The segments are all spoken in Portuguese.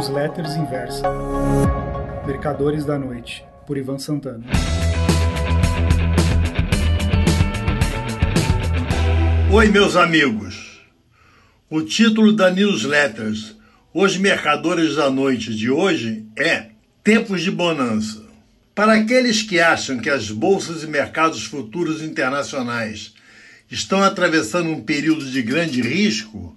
Newsletters Inversa. Mercadores da Noite, por Ivan Santana. Oi, meus amigos. O título da Newsletters Os Mercadores da Noite de hoje é Tempos de Bonança. Para aqueles que acham que as bolsas e mercados futuros internacionais estão atravessando um período de grande risco,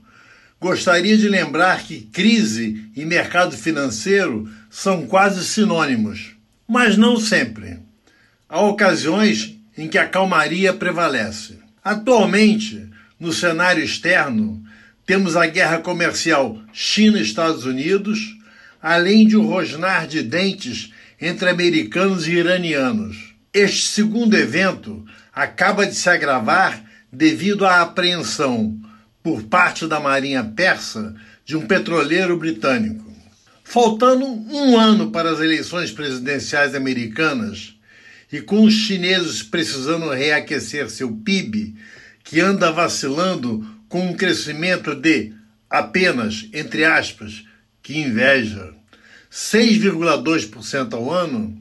gostaria de lembrar que crise e mercado financeiro são quase sinônimos, mas não sempre. Há ocasiões em que a calmaria prevalece. Atualmente, no cenário externo, temos a guerra comercial China-Estados Unidos, além de um rosnar de dentes entre americanos e iranianos. Este segundo evento acaba de se agravar devido à apreensão por parte da Marinha Persa de um petroleiro britânico. Faltando um ano para as eleições presidenciais americanas e com os chineses precisando reaquecer seu PIB, que anda vacilando com um crescimento de apenas, entre aspas, que inveja, 6,2% ao ano,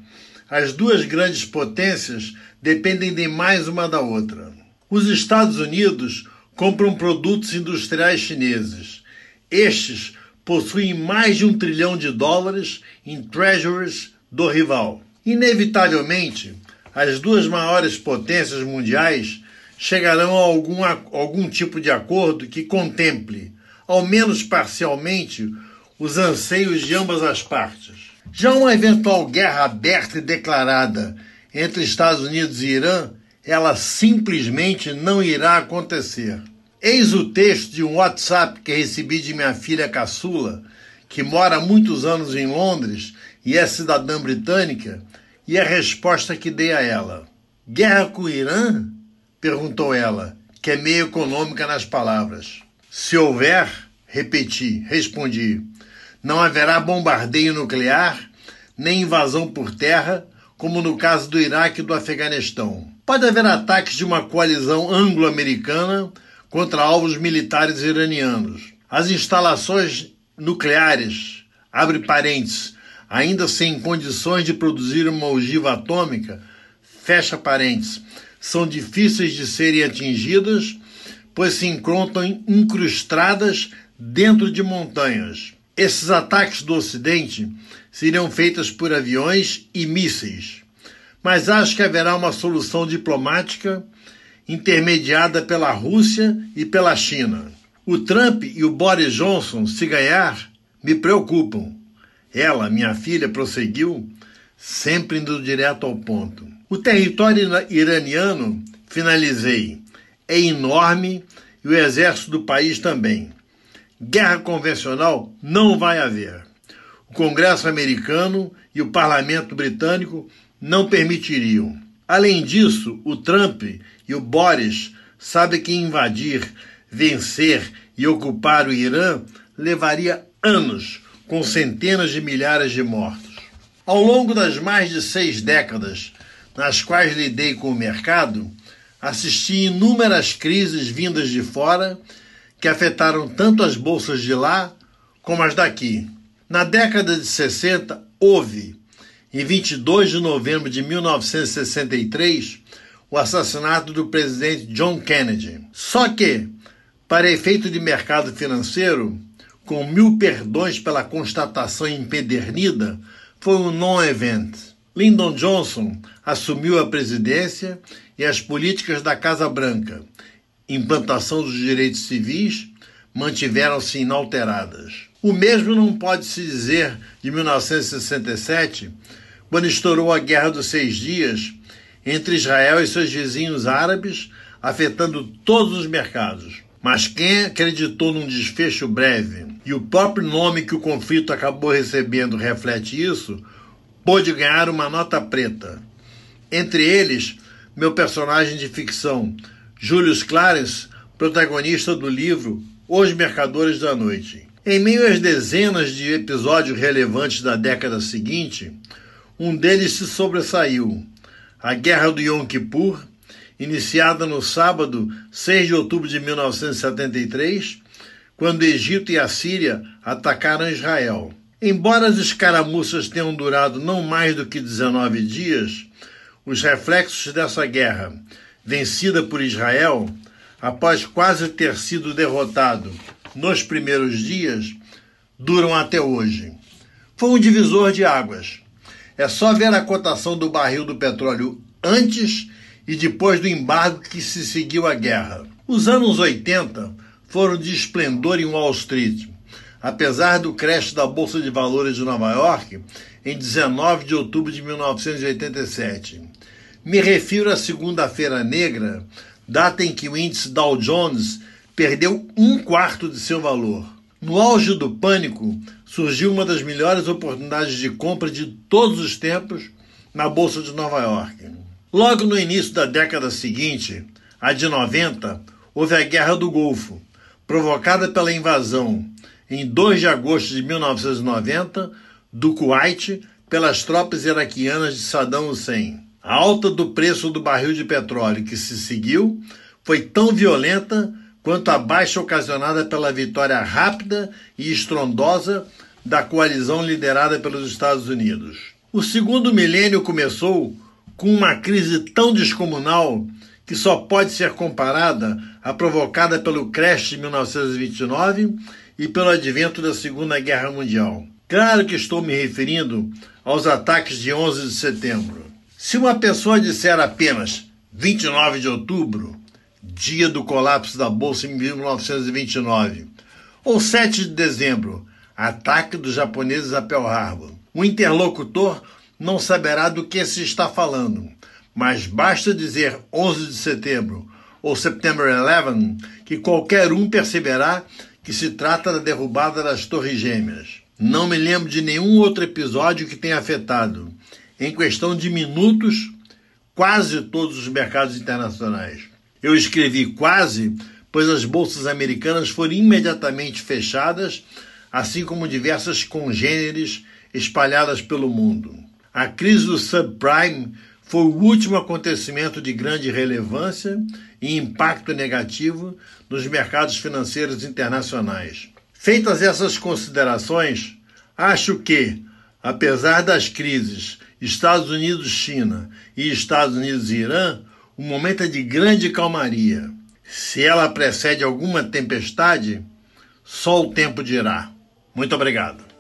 as duas grandes potências dependem de mais uma da outra. Os Estados Unidos compram produtos industriais chineses. Estes possuem mais de um trilhão de dólares em treasuries do rival. Inevitavelmente, as duas maiores potências mundiais chegarão a algum, algum tipo de acordo que contemple, ao menos parcialmente, os anseios de ambas as partes. Já uma eventual guerra aberta e declarada entre Estados Unidos e Irã ela simplesmente não irá acontecer. Eis o texto de um WhatsApp que recebi de minha filha caçula, que mora há muitos anos em Londres e é cidadã britânica, e a resposta que dei a ela. Guerra com o Irã? perguntou ela, que é meio econômica nas palavras. Se houver, repeti, respondi, não haverá bombardeio nuclear, nem invasão por terra, como no caso do Iraque e do Afeganistão. Pode haver ataques de uma coalizão anglo-americana contra alvos militares iranianos. As instalações nucleares, abre parênteses, ainda sem condições de produzir uma ogiva atômica, fecha parênteses, são difíceis de serem atingidas, pois se encontram incrustadas dentro de montanhas. Esses ataques do Ocidente seriam feitos por aviões e mísseis mas acho que haverá uma solução diplomática intermediada pela Rússia e pela China. O Trump e o Boris Johnson, se ganhar, me preocupam. Ela, minha filha, prosseguiu, sempre indo direto ao ponto. O território iraniano, finalizei, é enorme e o exército do país também. Guerra convencional não vai haver. O Congresso americano e o parlamento britânico não permitiriam. Além disso, o Trump e o Boris sabem que invadir, vencer e ocupar o Irã levaria anos, com centenas de milhares de mortos. Ao longo das mais de seis décadas nas quais lidei com o mercado, assisti inúmeras crises vindas de fora que afetaram tanto as bolsas de lá como as daqui. Na década de 60, houve em 22 de novembro de 1963, o assassinato do presidente John Kennedy. Só que, para efeito de mercado financeiro, com mil perdões pela constatação empedernida, foi um non-event. Lyndon Johnson assumiu a presidência e as políticas da Casa Branca, implantação dos direitos civis, mantiveram-se inalteradas. O mesmo não pode se dizer de 1967, quando estourou a Guerra dos Seis Dias entre Israel e seus vizinhos árabes, afetando todos os mercados. Mas quem acreditou num desfecho breve e o próprio nome que o conflito acabou recebendo reflete isso, pôde ganhar uma nota preta. Entre eles, meu personagem de ficção, Julius Clarence, protagonista do livro Os Mercadores da Noite. Em meio às dezenas de episódios relevantes da década seguinte, um deles se sobressaiu. A Guerra do Yom Kippur, iniciada no sábado 6 de outubro de 1973, quando Egito e a Síria atacaram Israel. Embora as escaramuças tenham durado não mais do que 19 dias, os reflexos dessa guerra, vencida por Israel, após quase ter sido derrotado nos primeiros dias, duram até hoje. Foi um divisor de águas. É só ver a cotação do barril do petróleo antes e depois do embargo que se seguiu à guerra. Os anos 80 foram de esplendor em Wall Street, apesar do crash da Bolsa de Valores de Nova York em 19 de outubro de 1987. Me refiro à Segunda-feira Negra, data em que o índice Dow Jones perdeu um quarto de seu valor. No auge do pânico, surgiu uma das melhores oportunidades de compra de todos os tempos na Bolsa de Nova York. Logo no início da década seguinte, a de 90, houve a Guerra do Golfo, provocada pela invasão, em 2 de agosto de 1990, do Kuwait pelas tropas iraquianas de Saddam Hussein. A alta do preço do barril de petróleo que se seguiu foi tão violenta quanto a baixa ocasionada pela vitória rápida e estrondosa da coalizão liderada pelos Estados Unidos. O segundo milênio começou com uma crise tão descomunal que só pode ser comparada à provocada pelo crash de 1929 e pelo advento da Segunda Guerra Mundial. Claro que estou me referindo aos ataques de 11 de setembro. Se uma pessoa disser apenas 29 de outubro, dia do colapso da Bolsa em 1929, ou 7 de dezembro, ataque dos japoneses a Pearl Harbor, o interlocutor não saberá do que se está falando, mas basta dizer 11 de setembro ou September 11 que qualquer um perceberá que se trata da derrubada das Torres Gêmeas. Não me lembro de nenhum outro episódio que tenha afetado, em questão de minutos, quase todos os mercados internacionais. Eu escrevi quase, pois as bolsas americanas foram imediatamente fechadas, assim como diversas congêneres espalhadas pelo mundo. A crise do subprime foi o último acontecimento de grande relevância e impacto negativo nos mercados financeiros internacionais. Feitas essas considerações, acho que, apesar das crises Estados Unidos-China e Estados Unidos-Irã, o momento é de grande calmaria. Se ela precede alguma tempestade, só o tempo dirá. Muito obrigado.